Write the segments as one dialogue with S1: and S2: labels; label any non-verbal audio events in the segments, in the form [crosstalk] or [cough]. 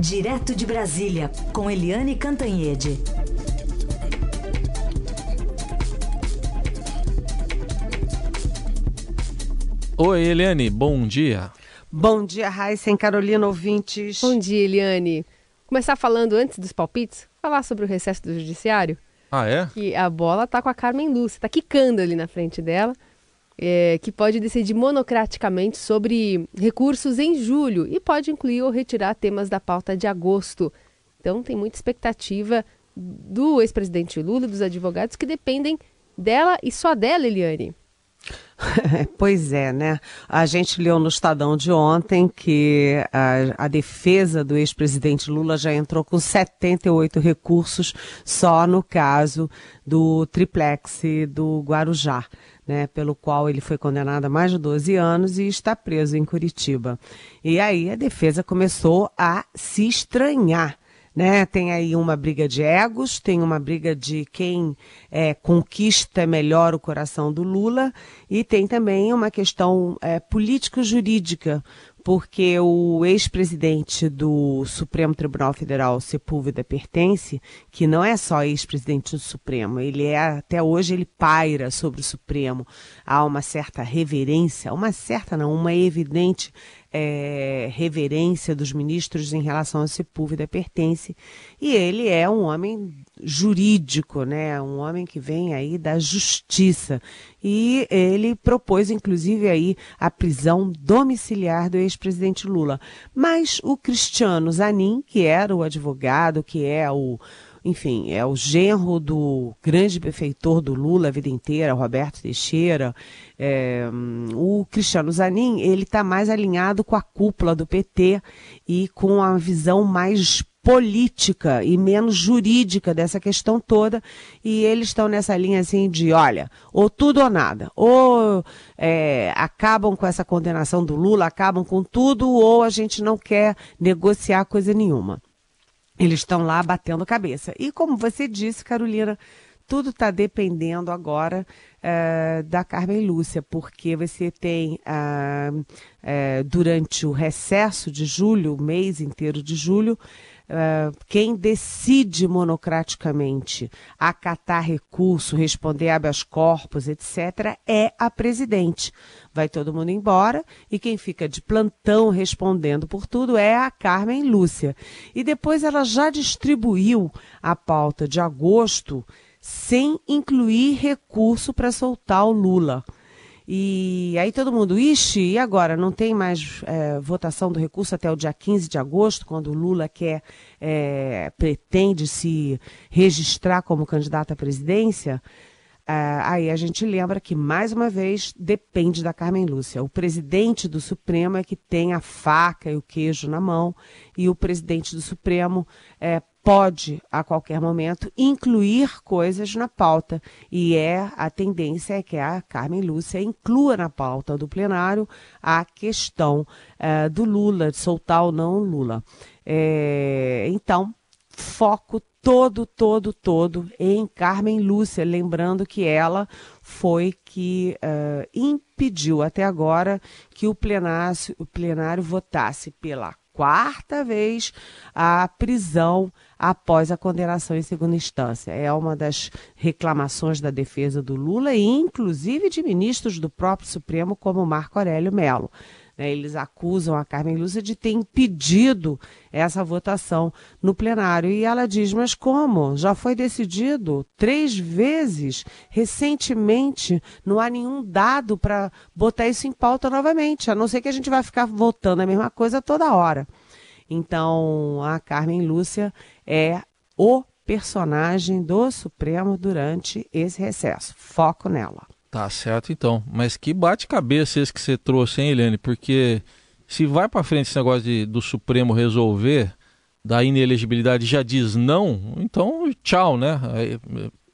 S1: Direto de Brasília, com Eliane Cantanhede.
S2: Oi, Eliane, bom dia.
S3: Bom dia, Raíssa Carolina, ouvintes.
S4: Bom dia, Eliane. Começar falando antes dos palpites, falar sobre o recesso do judiciário.
S2: Ah, é?
S4: Que a bola tá com a Carmen Lúcia, tá quicando ali na frente dela, é, que pode decidir monocraticamente sobre recursos em julho e pode incluir ou retirar temas da pauta de agosto. Então tem muita expectativa do ex-presidente Lula, dos advogados que dependem dela e só dela, Eliane. [laughs]
S3: pois é, né? A gente leu no Estadão de ontem que a, a defesa do ex-presidente Lula já entrou com 78 recursos só no caso do triplex do Guarujá. Né, pelo qual ele foi condenado a mais de 12 anos e está preso em Curitiba. E aí a defesa começou a se estranhar né? Tem aí uma briga de egos, tem uma briga de quem é, conquista melhor o coração do Lula e tem também uma questão é, político-jurídica, porque o ex-presidente do Supremo Tribunal Federal, Sepúlveda Pertence, que não é só ex-presidente do Supremo, ele é até hoje ele paira sobre o Supremo. Há uma certa reverência, uma certa não, uma evidente é, reverência dos ministros em relação a Sepúlveda pertence. E ele é um homem jurídico, né? Um homem que vem aí da justiça. E ele propôs, inclusive, aí a prisão domiciliar do ex-presidente Lula. Mas o Cristiano Zanin, que era o advogado, que é o enfim, é o genro do grande benfeitor do Lula a vida inteira, Roberto Teixeira. É, o Cristiano Zanin, ele está mais alinhado com a cúpula do PT e com a visão mais política e menos jurídica dessa questão toda, e eles estão nessa linha assim de, olha, ou tudo ou nada, ou é, acabam com essa condenação do Lula, acabam com tudo, ou a gente não quer negociar coisa nenhuma. Eles estão lá batendo cabeça. E como você disse, Carolina, tudo está dependendo agora uh, da Carmen Lúcia, porque você tem, uh, uh, durante o recesso de julho, o mês inteiro de julho, Uh, quem decide monocraticamente acatar recurso, responder habeas corpus, etc., é a presidente. Vai todo mundo embora e quem fica de plantão respondendo por tudo é a Carmen Lúcia. E depois ela já distribuiu a pauta de agosto sem incluir recurso para soltar o Lula. E aí todo mundo, ixi, e agora? Não tem mais é, votação do recurso até o dia 15 de agosto, quando o Lula quer, é, pretende se registrar como candidato à presidência? É, aí a gente lembra que, mais uma vez, depende da Carmen Lúcia. O presidente do Supremo é que tem a faca e o queijo na mão, e o presidente do Supremo é, pode, a qualquer momento, incluir coisas na pauta. E é a tendência é que a Carmen Lúcia inclua na pauta do plenário a questão é, do Lula, de soltar ou não o Lula. É, então, foco todo, todo, todo em Carmen Lúcia, lembrando que ela foi que uh, impediu até agora que o plenário, o plenário votasse pela quarta vez a prisão após a condenação em segunda instância. É uma das reclamações da defesa do Lula e, inclusive, de ministros do próprio Supremo, como Marco Aurélio Melo. Né, eles acusam a Carmen Lúcia de ter impedido essa votação no plenário. E ela diz: Mas como? Já foi decidido três vezes recentemente, não há nenhum dado para botar isso em pauta novamente, a não ser que a gente vai ficar votando a mesma coisa toda hora. Então, a Carmen Lúcia é o personagem do Supremo durante esse recesso. Foco nela.
S2: Tá certo, então. Mas que bate-cabeça esse que você trouxe, hein, Helene? Porque se vai para frente esse negócio de, do Supremo resolver da inelegibilidade já diz não, então tchau, né?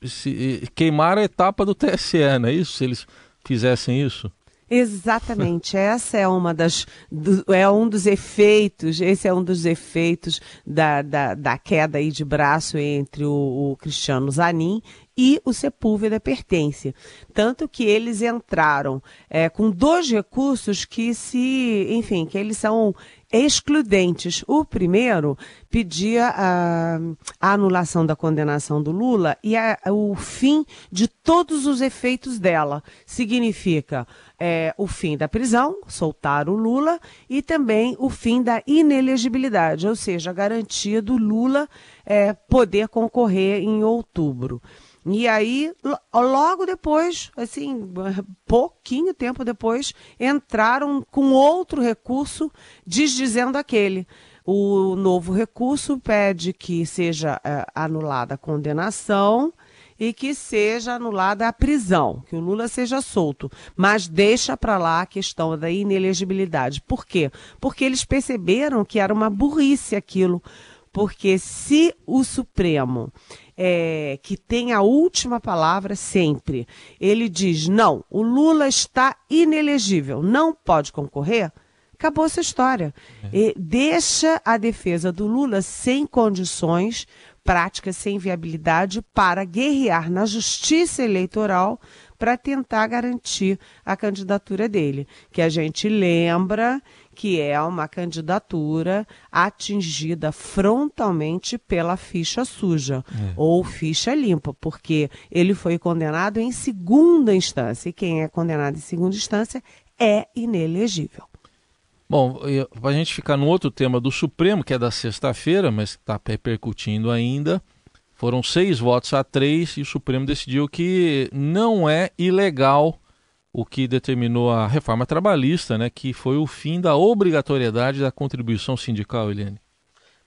S2: Se, queimar a etapa do TSE, não é isso? Se eles fizessem isso.
S3: Exatamente, [laughs] essa é uma das do, é um dos efeitos, esse é um dos efeitos da, da, da queda aí de braço entre o, o Cristiano Zanin e o Sepúlveda pertence. Tanto que eles entraram é, com dois recursos que se, enfim, que eles são excludentes. O primeiro pedia a, a anulação da condenação do Lula e a, o fim de todos os efeitos dela. Significa é, o fim da prisão, soltar o Lula, e também o fim da inelegibilidade, ou seja, a garantia do Lula é, poder concorrer em outubro. E aí, logo depois, assim, pouquinho tempo depois, entraram com outro recurso desdizendo aquele. O novo recurso pede que seja é, anulada a condenação e que seja anulada a prisão, que o Lula seja solto, mas deixa para lá a questão da inelegibilidade. Por quê? Porque eles perceberam que era uma burrice aquilo. Porque se o Supremo é, que tem a última palavra sempre. Ele diz: não, o Lula está inelegível, não pode concorrer. Acabou essa história. É. deixa a defesa do Lula sem condições práticas, sem viabilidade, para guerrear na justiça eleitoral para tentar garantir a candidatura dele. Que a gente lembra que é uma candidatura atingida frontalmente pela ficha suja é. ou ficha limpa, porque ele foi condenado em segunda instância e quem é condenado em segunda instância é inelegível.
S2: Bom, para a gente ficar no outro tema do Supremo, que é da sexta-feira, mas está repercutindo ainda, foram seis votos a três e o Supremo decidiu que não é ilegal o que determinou a reforma trabalhista, né, que foi o fim da obrigatoriedade da contribuição sindical, Eliane.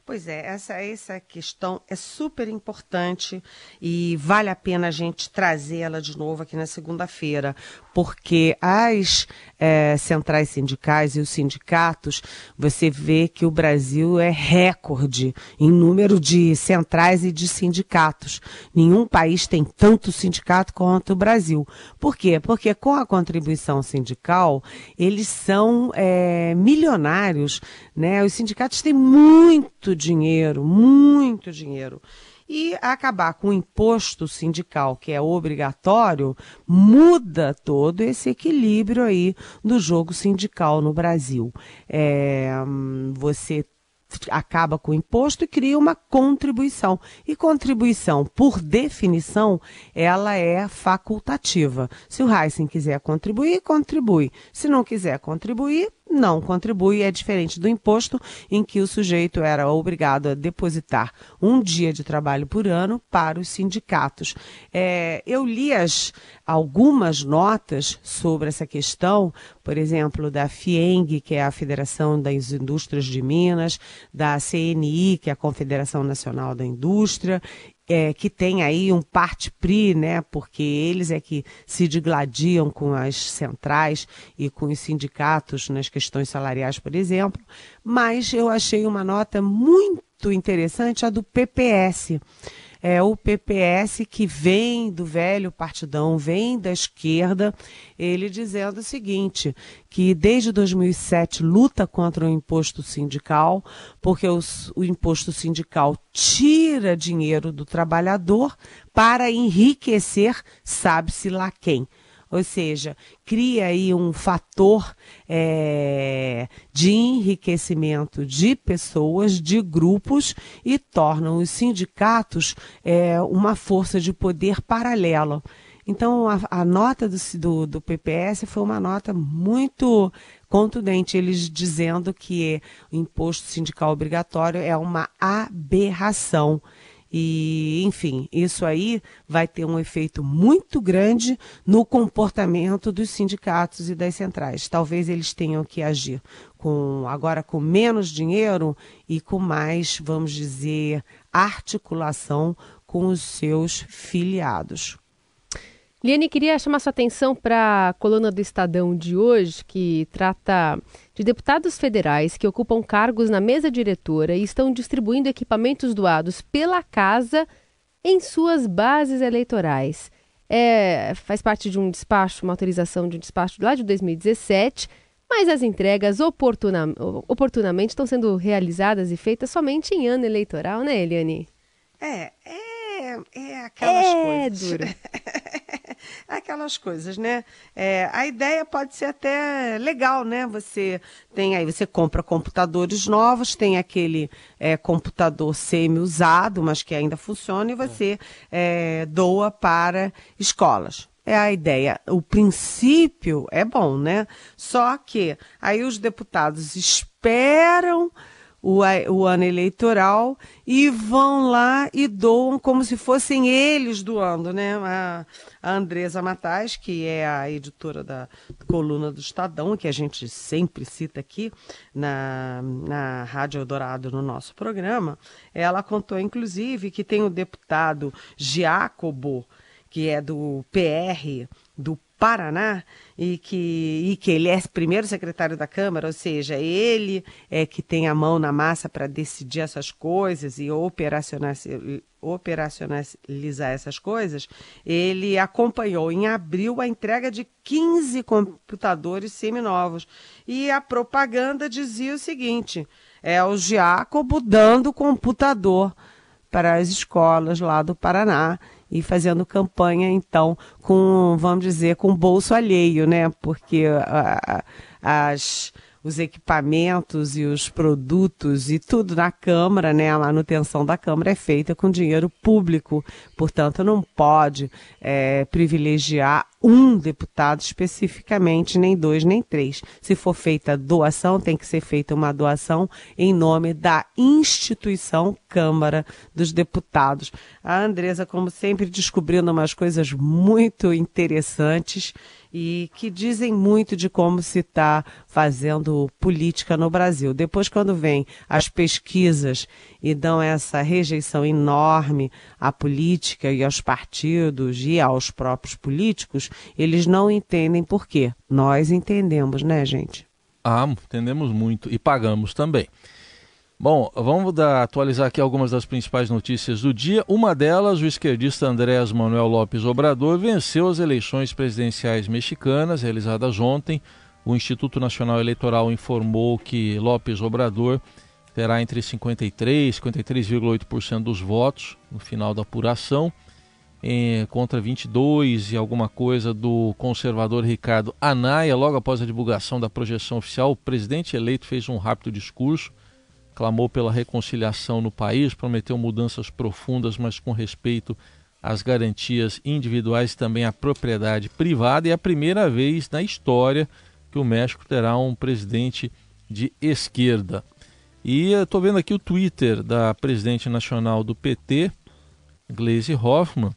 S3: Pois é, essa, essa questão é super importante e vale a pena a gente trazê-la de novo aqui na segunda-feira, porque as é, centrais sindicais e os sindicatos, você vê que o Brasil é recorde em número de centrais e de sindicatos. Nenhum país tem tanto sindicato quanto o Brasil. Por quê? Porque com a contribuição sindical, eles são é, milionários, né? Os sindicatos têm muito dinheiro, muito dinheiro. E acabar com o imposto sindical, que é obrigatório, muda todo esse equilíbrio aí do jogo sindical no Brasil. É, você acaba com o imposto e cria uma contribuição. E contribuição, por definição, ela é facultativa. Se o Heisen quiser contribuir, contribui. Se não quiser contribuir, não contribui, é diferente do imposto, em que o sujeito era obrigado a depositar um dia de trabalho por ano para os sindicatos. É, eu li as, algumas notas sobre essa questão, por exemplo, da FIENG, que é a Federação das Indústrias de Minas, da CNI, que é a Confederação Nacional da Indústria, é, que tem aí um parte pri, né, porque eles é que se digladiam com as centrais e com os sindicatos nas questões salariais, por exemplo, mas eu achei uma nota muito interessante a do PPS é o PPS que vem do velho partidão, vem da esquerda, ele dizendo o seguinte, que desde 2007 luta contra o imposto sindical, porque os, o imposto sindical tira dinheiro do trabalhador para enriquecer sabe-se lá quem ou seja, cria aí um fator é, de enriquecimento de pessoas, de grupos e tornam os sindicatos é, uma força de poder paralela. Então, a, a nota do, do, do, PPS foi uma nota muito contundente, eles dizendo que o imposto sindical obrigatório é uma aberração. E, enfim, isso aí vai ter um efeito muito grande no comportamento dos sindicatos e das centrais. Talvez eles tenham que agir com agora com menos dinheiro e com mais, vamos dizer, articulação com os seus filiados.
S4: Liane, queria chamar sua atenção para a coluna do Estadão de hoje, que trata de deputados federais que ocupam cargos na mesa diretora e estão distribuindo equipamentos doados pela casa em suas bases eleitorais. É, faz parte de um despacho, uma autorização de um despacho lá de 2017, mas as entregas oportuna, oportunamente estão sendo realizadas e feitas somente em ano eleitoral, né, Eliane?
S3: É, é É, é aquelas
S4: é
S3: coisas.
S4: duro. [laughs]
S3: aquelas coisas, né? É, a ideia pode ser até legal, né? Você tem aí, você compra computadores novos, tem aquele é, computador semi-usado, mas que ainda funciona, e você é, doa para escolas. É a ideia. O princípio é bom, né? Só que aí os deputados esperam o, o, ano eleitoral e vão lá e doam como se fossem eles doando, né? A, a Andresa Matais, que é a editora da coluna do Estadão, que a gente sempre cita aqui na, na Rádio Eldorado no nosso programa, ela contou, inclusive, que tem o deputado Giacobo, que é do PR, do Paraná e que, e que ele é primeiro secretário da Câmara, ou seja, ele é que tem a mão na massa para decidir essas coisas e operacionalizar essas coisas, ele acompanhou em abril a entrega de 15 computadores seminovos. E a propaganda dizia o seguinte: é o Giacobo dando computador para as escolas lá do Paraná e fazendo campanha, então, com, vamos dizer, com bolso alheio, né? Porque as os equipamentos e os produtos e tudo na Câmara, né? A manutenção da Câmara é feita com dinheiro público, portanto, não pode é, privilegiar um deputado especificamente, nem dois, nem três. Se for feita doação, tem que ser feita uma doação em nome da instituição Câmara dos Deputados. A Andresa, como sempre, descobrindo umas coisas muito interessantes e que dizem muito de como se está fazendo política no Brasil. Depois, quando vem as pesquisas e dão essa rejeição enorme à política e aos partidos e aos próprios políticos, eles não entendem por quê. Nós entendemos, né, gente?
S2: Ah, entendemos muito e pagamos também. Bom, vamos dar, atualizar aqui algumas das principais notícias do dia. Uma delas, o esquerdista Andrés Manuel Lopes Obrador venceu as eleições presidenciais mexicanas realizadas ontem. O Instituto Nacional Eleitoral informou que Lopes Obrador terá entre 53% e 53,8% dos votos no final da apuração, em, contra 22 e alguma coisa do conservador Ricardo Anaya. Logo após a divulgação da projeção oficial, o presidente eleito fez um rápido discurso clamou pela reconciliação no país, prometeu mudanças profundas, mas com respeito às garantias individuais e também à propriedade privada. E é a primeira vez na história que o México terá um presidente de esquerda. E estou vendo aqui o Twitter da presidente nacional do PT, Gleisi Hoffmann.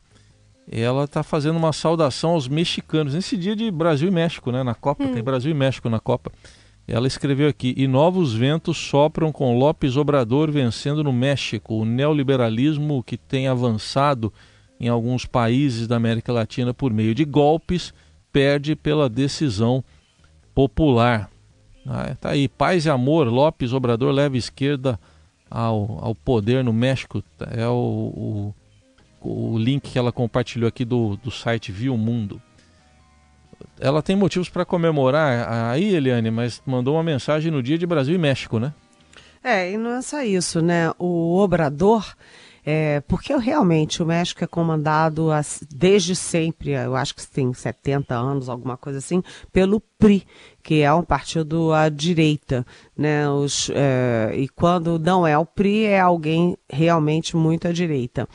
S2: Ela está fazendo uma saudação aos mexicanos nesse dia de Brasil e México, né? Na Copa, hum. tem Brasil e México na Copa. Ela escreveu aqui: e novos ventos sopram com Lopes Obrador vencendo no México. O neoliberalismo que tem avançado em alguns países da América Latina por meio de golpes perde pela decisão popular. Ah, tá aí, paz e amor. Lopes Obrador leva esquerda ao, ao poder no México. É o, o, o link que ela compartilhou aqui do, do site Viu Mundo ela tem motivos para comemorar aí, Eliane, mas mandou uma mensagem no dia de Brasil e México, né?
S3: É, e não é só isso, né? O Obrador, é, porque realmente o México é comandado desde sempre, eu acho que tem 70 anos, alguma coisa assim, pelo PRI, que é um partido à direita, né? Os, é, e quando não é o PRI, é alguém realmente muito à direita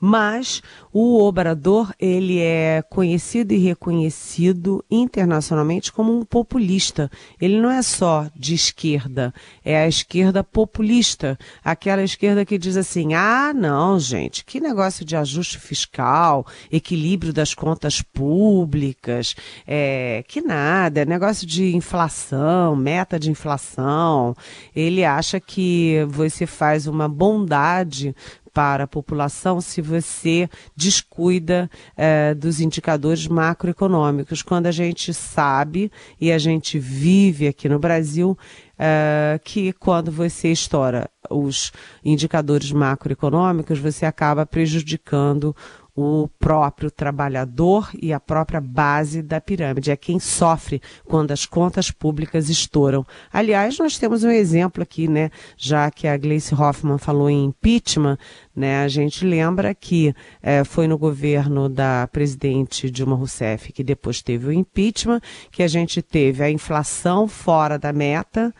S3: mas o Obrador ele é conhecido e reconhecido internacionalmente como um populista. Ele não é só de esquerda, é a esquerda populista, aquela esquerda que diz assim: ah, não, gente, que negócio de ajuste fiscal, equilíbrio das contas públicas, é, que nada, é negócio de inflação, meta de inflação. Ele acha que você faz uma bondade para a população se você descuida é, dos indicadores macroeconômicos. Quando a gente sabe e a gente vive aqui no Brasil é, que quando você estoura os indicadores macroeconômicos, você acaba prejudicando o próprio trabalhador e a própria base da pirâmide. É quem sofre quando as contas públicas estouram. Aliás, nós temos um exemplo aqui, né? Já que a Gleice Hoffmann falou em impeachment, né? A gente lembra que é, foi no governo da presidente Dilma Rousseff que depois teve o impeachment, que a gente teve a inflação fora da meta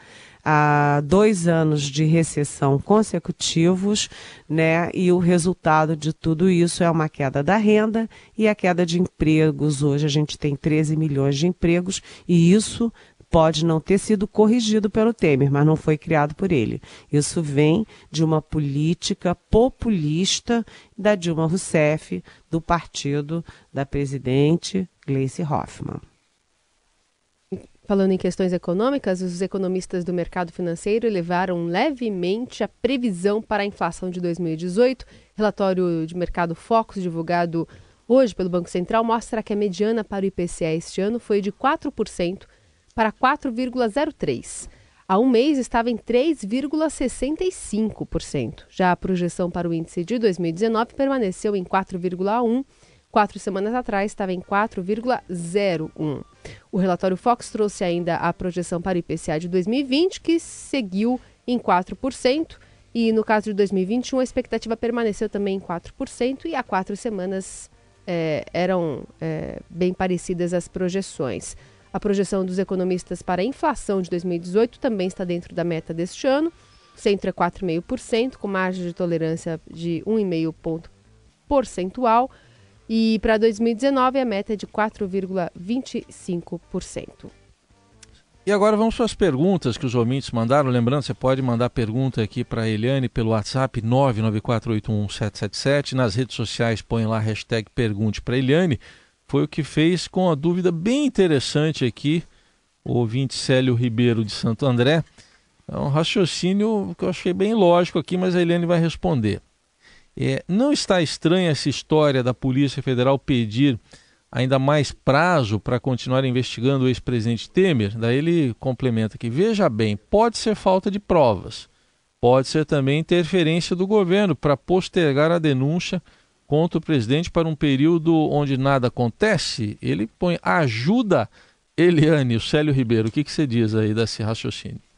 S3: a dois anos de recessão consecutivos, né? E o resultado de tudo isso é uma queda da renda e a queda de empregos. Hoje a gente tem 13 milhões de empregos e isso pode não ter sido corrigido pelo Temer, mas não foi criado por ele. Isso vem de uma política populista da Dilma Rousseff, do partido da presidente Gleice Hoffmann.
S4: Falando em questões econômicas, os economistas do mercado financeiro elevaram levemente a previsão para a inflação de 2018. Relatório de mercado Focus, divulgado hoje pelo Banco Central, mostra que a mediana para o IPCA este ano foi de 4% para 4,03%. Há um mês estava em 3,65%. Já a projeção para o índice de 2019 permaneceu em 4,1%. Quatro semanas atrás estava em 4,01%. O relatório Fox trouxe ainda a projeção para o IPCA de 2020, que seguiu em 4%, e no caso de 2021 a expectativa permaneceu também em 4%, e há quatro semanas é, eram é, bem parecidas as projeções. A projeção dos economistas para a inflação de 2018 também está dentro da meta deste ano. Centro é 4,5%, com margem de tolerância de 1,5 ponto percentual. E para 2019 a meta é de 4,25%.
S2: E agora vamos para as perguntas que os ouvintes mandaram. Lembrando, você pode mandar pergunta aqui para a Eliane pelo WhatsApp 994811777. Nas redes sociais põe lá a hashtag Pergunte para Eliane. Foi o que fez com a dúvida bem interessante aqui, o ouvinte Célio Ribeiro de Santo André. É um raciocínio que eu achei bem lógico aqui, mas a Eliane vai responder. É, não está estranha essa história da Polícia Federal pedir ainda mais prazo para continuar investigando o ex-presidente Temer? Daí ele complementa que, veja bem, pode ser falta de provas, pode ser também interferência do governo para postergar a denúncia contra o presidente para um período onde nada acontece. Ele põe ajuda Eliane, o Célio Ribeiro. O que, que você diz aí desse raciocínio?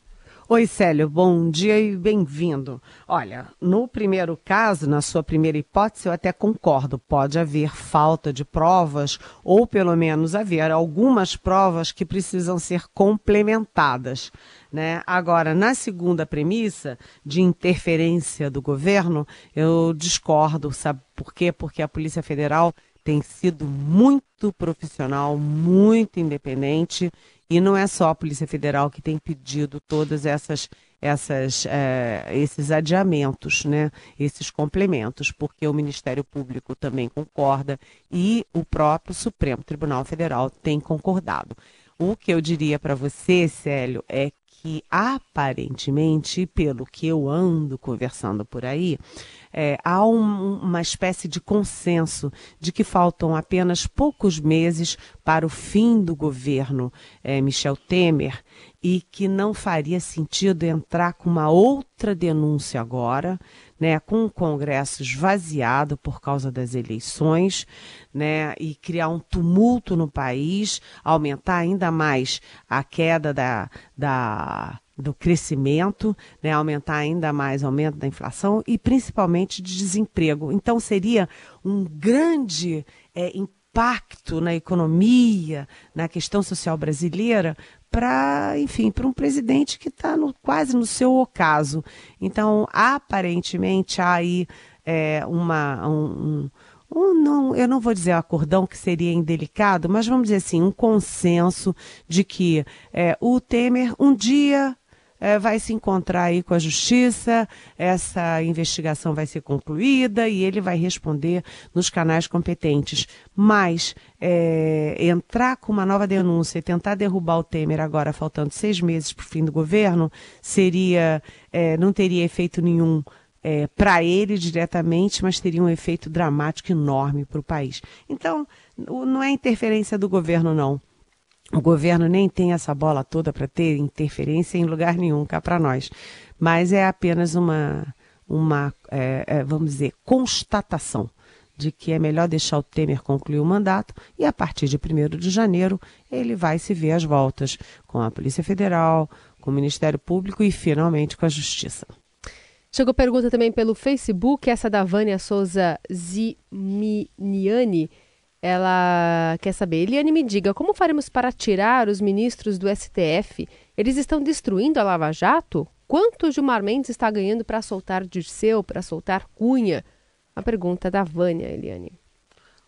S3: Oi, Célio, bom dia e bem-vindo. Olha, no primeiro caso, na sua primeira hipótese, eu até concordo. Pode haver falta de provas, ou pelo menos haver algumas provas que precisam ser complementadas. Né? Agora, na segunda premissa, de interferência do governo, eu discordo. Sabe por quê? Porque a Polícia Federal tem sido muito profissional, muito independente e não é só a Polícia Federal que tem pedido todas essas essas, é, esses adiamentos, né, esses complementos, porque o Ministério Público também concorda e o próprio Supremo Tribunal Federal tem concordado. O que eu diria para você, Célio, é que aparentemente, pelo que eu ando conversando por aí, é, há um, uma espécie de consenso de que faltam apenas poucos meses para o fim do governo é, Michel Temer e que não faria sentido entrar com uma outra denúncia agora, né, com o Congresso esvaziado por causa das eleições, né, e criar um tumulto no país, aumentar ainda mais a queda da, da do crescimento, né, aumentar ainda mais o aumento da inflação e principalmente de desemprego. Então seria um grande é, impacto na economia, na questão social brasileira, para, enfim, para um presidente que está quase no seu ocaso. Então, aparentemente, há aí é, uma, um, um, não, eu não vou dizer acordão que seria indelicado, mas vamos dizer assim, um consenso de que é, o Temer um dia é, vai se encontrar aí com a justiça, essa investigação vai ser concluída e ele vai responder nos canais competentes. Mas é, entrar com uma nova denúncia e tentar derrubar o Temer agora, faltando seis meses para o fim do governo, seria, é, não teria efeito nenhum. É, para ele diretamente, mas teria um efeito dramático enorme para o país. Então, não é interferência do governo, não. O governo nem tem essa bola toda para ter interferência em lugar nenhum cá para nós. Mas é apenas uma, uma é, é, vamos dizer, constatação de que é melhor deixar o Temer concluir o mandato e a partir de 1 de janeiro ele vai se ver às voltas com a Polícia Federal, com o Ministério Público e finalmente com a Justiça.
S4: Chegou pergunta também pelo Facebook, essa da Vânia Souza Ziminiani. Ela quer saber, Eliane, me diga, como faremos para tirar os ministros do STF? Eles estão destruindo a Lava Jato? Quanto Gilmar Mendes está ganhando para soltar Dirceu, para soltar Cunha? A pergunta da Vânia, Eliane.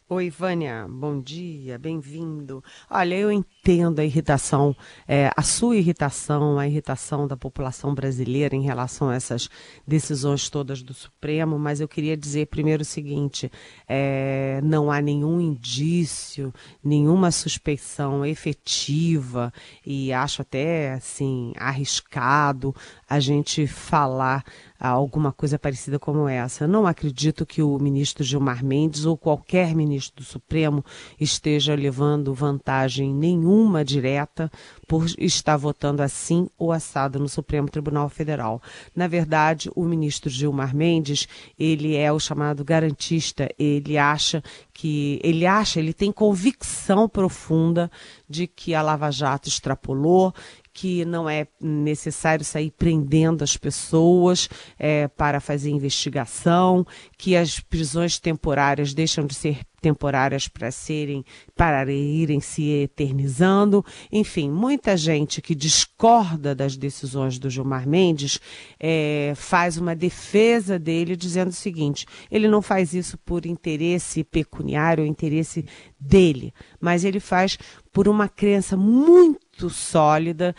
S3: Oi, Vânia, bom dia, bem-vindo. Olha, eu entendo a irritação, é, a sua irritação, a irritação da população brasileira em relação a essas decisões todas do Supremo, mas eu queria dizer primeiro o seguinte: é, não há nenhum indício, nenhuma suspeição efetiva, e acho até assim arriscado a gente falar alguma coisa parecida como essa. Não acredito que o ministro Gilmar Mendes ou qualquer ministro do Supremo esteja levando vantagem nenhuma direta por estar votando assim ou assado no Supremo Tribunal Federal. Na verdade, o ministro Gilmar Mendes, ele é o chamado garantista, ele acha que ele acha, ele tem convicção profunda de que a Lava Jato extrapolou, que não é necessário sair prendendo as pessoas é, para fazer investigação, que as prisões temporárias deixam de ser temporárias para serem para irem se eternizando. Enfim, muita gente que discorda das decisões do Gilmar Mendes é, faz uma defesa dele dizendo o seguinte: ele não faz isso por interesse pecuniário, interesse dele, mas ele faz por uma crença muito sólida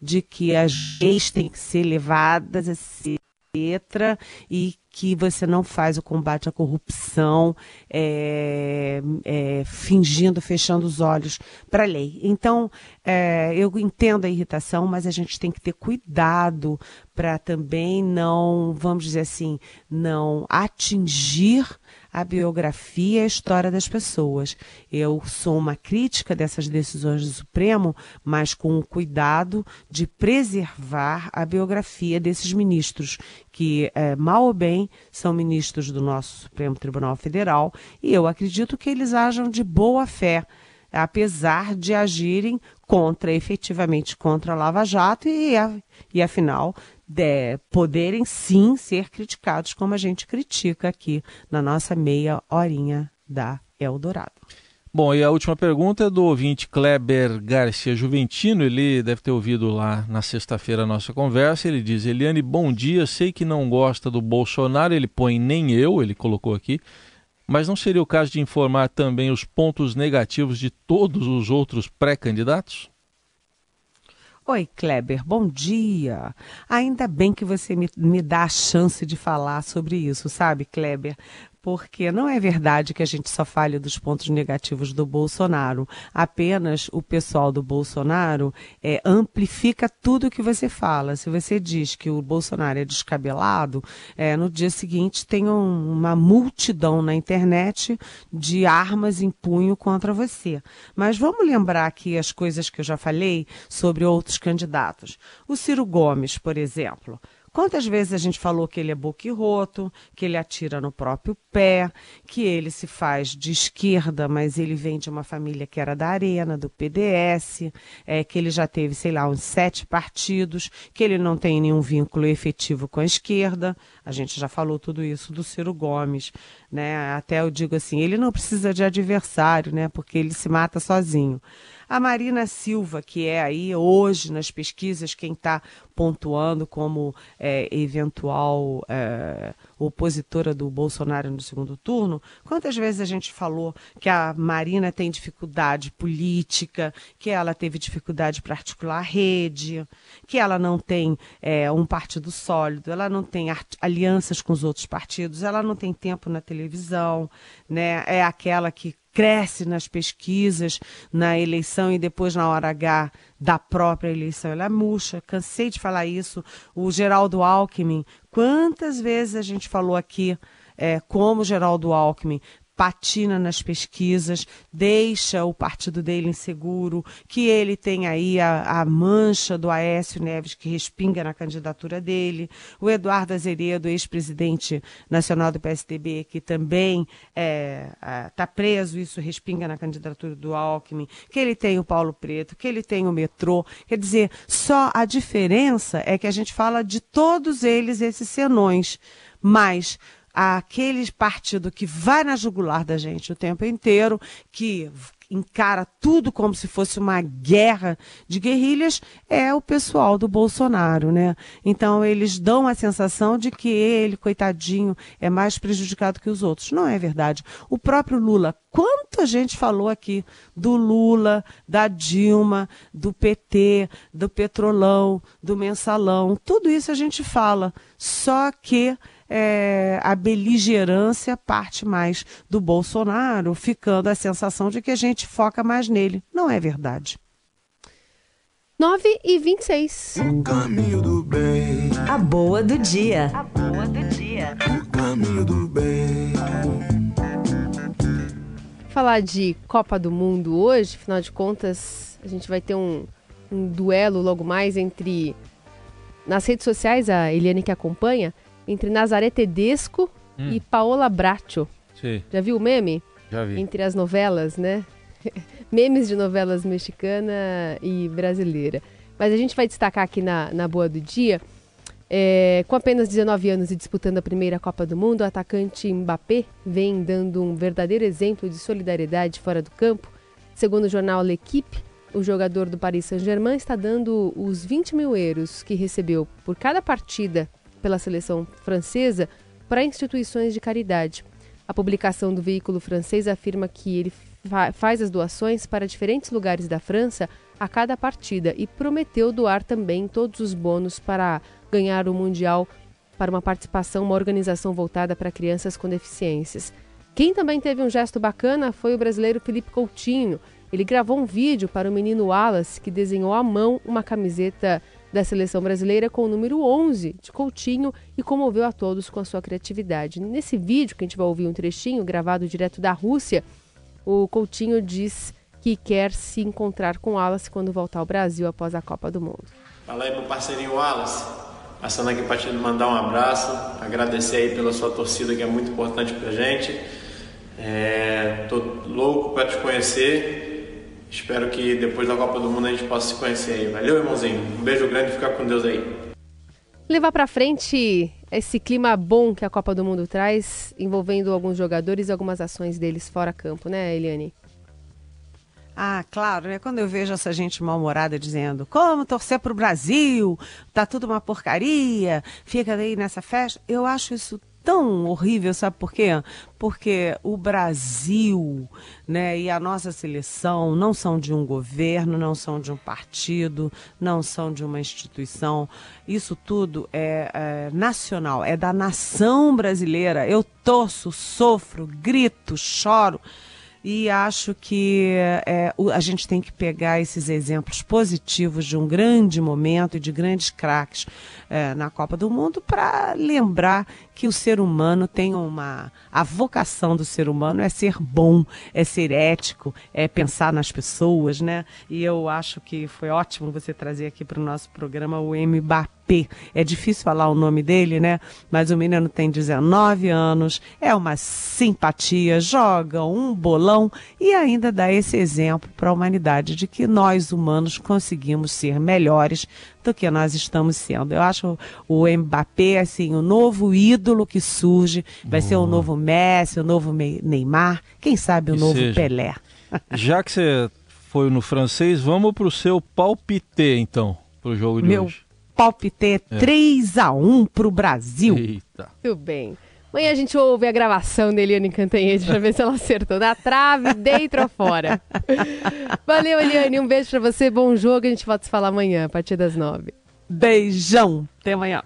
S3: de que as leis têm que ser levadas a ser letra e que você não faz o combate à corrupção é, é, fingindo, fechando os olhos para a lei. Então, é, eu entendo a irritação, mas a gente tem que ter cuidado para também não, vamos dizer assim, não atingir a biografia e a história das pessoas. Eu sou uma crítica dessas decisões do Supremo, mas com o cuidado de preservar a biografia desses ministros, que, é, mal ou bem, são ministros do nosso Supremo Tribunal Federal, e eu acredito que eles ajam de boa fé apesar de agirem contra, efetivamente contra a Lava Jato e, e afinal, de, poderem sim ser criticados como a gente critica aqui na nossa meia horinha da Eldorado.
S2: Bom, e a última pergunta é do ouvinte Kleber Garcia Juventino. Ele deve ter ouvido lá na sexta-feira a nossa conversa. Ele diz: Eliane, bom dia. Sei que não gosta do Bolsonaro, ele põe nem eu, ele colocou aqui. Mas não seria o caso de informar também os pontos negativos de todos os outros pré-candidatos?
S3: Oi, Kleber, bom dia. Ainda bem que você me, me dá a chance de falar sobre isso, sabe, Kleber? Porque não é verdade que a gente só fale dos pontos negativos do Bolsonaro. Apenas o pessoal do Bolsonaro é, amplifica tudo o que você fala. Se você diz que o Bolsonaro é descabelado, é, no dia seguinte tem um, uma multidão na internet de armas em punho contra você. Mas vamos lembrar aqui as coisas que eu já falei sobre outros candidatos. O Ciro Gomes, por exemplo. Quantas vezes a gente falou que ele é boquirroto, que ele atira no próprio pé, que ele se faz de esquerda, mas ele vem de uma família que era da Arena, do PDS, é, que ele já teve, sei lá, uns sete partidos, que ele não tem nenhum vínculo efetivo com a esquerda. A gente já falou tudo isso do Ciro Gomes, né? Até eu digo assim, ele não precisa de adversário, né? Porque ele se mata sozinho. A Marina Silva, que é aí hoje nas pesquisas quem está pontuando como é, eventual é, opositora do Bolsonaro no segundo turno, quantas vezes a gente falou que a Marina tem dificuldade política, que ela teve dificuldade para articular a rede, que ela não tem é, um partido sólido, ela não tem alianças com os outros partidos, ela não tem tempo na televisão, né? É aquela que cresce nas pesquisas, na eleição e depois na hora H da própria eleição. Ela é murcha, cansei de falar isso. O Geraldo Alckmin, quantas vezes a gente falou aqui é, como Geraldo Alckmin patina nas pesquisas, deixa o partido dele inseguro, que ele tem aí a, a mancha do Aécio Neves que respinga na candidatura dele, o Eduardo Azeredo, ex-presidente nacional do PSDB, que também está é, tá preso, isso respinga na candidatura do Alckmin, que ele tem o Paulo Preto, que ele tem o metrô. Quer dizer, só a diferença é que a gente fala de todos eles, esses senões, mas aquele partido que vai na jugular da gente o tempo inteiro, que encara tudo como se fosse uma guerra de guerrilhas, é o pessoal do Bolsonaro, né? Então eles dão a sensação de que ele, coitadinho, é mais prejudicado que os outros. Não é verdade. O próprio Lula, quanta gente falou aqui do Lula, da Dilma, do PT, do Petrolão, do Mensalão, tudo isso a gente fala. Só que é, a beligerância parte mais do Bolsonaro, ficando a sensação de que a gente foca mais nele. Não é verdade.
S4: 9 e 26.
S1: O caminho do bem. A boa do dia. A boa do dia. O caminho
S4: do bem. Falar de Copa do Mundo hoje, afinal de contas, a gente vai ter um, um duelo logo mais entre. Nas redes sociais, a Eliane que acompanha, entre Nazaré Tedesco hum. e Paola Bracho. Sim. Já viu o meme?
S2: Já vi.
S4: Entre as novelas, né? [laughs] Memes de novelas mexicana e brasileira. Mas a gente vai destacar aqui na, na Boa do Dia. É, com apenas 19 anos e disputando a primeira Copa do Mundo, o atacante Mbappé vem dando um verdadeiro exemplo de solidariedade fora do campo. Segundo o jornal L'Equipe, o jogador do Paris Saint-Germain está dando os 20 mil euros que recebeu por cada partida pela seleção francesa para instituições de caridade. A publicação do veículo francês afirma que ele fa faz as doações para diferentes lugares da França a cada partida e prometeu doar também todos os bônus para ganhar o Mundial para uma participação, uma organização voltada para crianças com deficiências. Quem também teve um gesto bacana foi o brasileiro Felipe Coutinho. Ele gravou um vídeo para o menino Wallace, que desenhou à mão uma camiseta da seleção brasileira com o número 11 de Coutinho e comoveu a todos com a sua criatividade. Nesse vídeo, que a gente vai ouvir um trechinho gravado direto da Rússia, o Coutinho diz que quer se encontrar com Wallace quando voltar ao Brasil após a Copa do Mundo.
S5: Fala aí, meu parceirinho Wallace. Passando aqui para te mandar um abraço, agradecer aí pela sua torcida que é muito importante para gente. É, tô louco para te conhecer Espero que depois da Copa do Mundo a gente possa se conhecer aí. Valeu, irmãozinho. Um beijo grande e fica com Deus aí.
S4: Levar para frente esse clima bom que a Copa do Mundo traz, envolvendo alguns jogadores e algumas ações deles fora campo, né, Eliane?
S3: Ah, claro, né? Quando eu vejo essa gente mal-humorada dizendo como torcer para o Brasil, tá tudo uma porcaria, fica aí nessa festa, eu acho isso tão horrível, sabe por quê? Porque o Brasil né, e a nossa seleção não são de um governo, não são de um partido, não são de uma instituição. Isso tudo é, é nacional, é da nação brasileira. Eu torço, sofro, grito, choro. E acho que é, a gente tem que pegar esses exemplos positivos de um grande momento e de grandes craques é, na Copa do Mundo para lembrar que o ser humano tem uma. A vocação do ser humano é ser bom, é ser ético, é pensar nas pessoas, né? E eu acho que foi ótimo você trazer aqui para o nosso programa o Mbappé. É difícil falar o nome dele, né? Mas o menino tem 19 anos, é uma simpatia, joga um bolão e ainda dá esse exemplo para a humanidade de que nós humanos conseguimos ser melhores do que nós estamos sendo. Eu acho o Mbappé assim o novo ídolo que surge, vai ser o novo Messi, o novo Neymar, quem sabe o que novo seja. Pelé. [laughs]
S2: Já que você foi no francês, vamos para o seu palpite então, para o jogo de
S3: Meu
S2: hoje.
S3: Palpite é 3 a 1 para o Brasil.
S4: Eita. Muito bem. Amanhã a gente ouve a gravação da Eliane Cantanhede para ver se ela acertou da trave, dentro ou fora. Valeu, Eliane. Um beijo para você. Bom jogo. A gente volta a se falar amanhã, a partir das nove.
S3: Beijão. Até amanhã.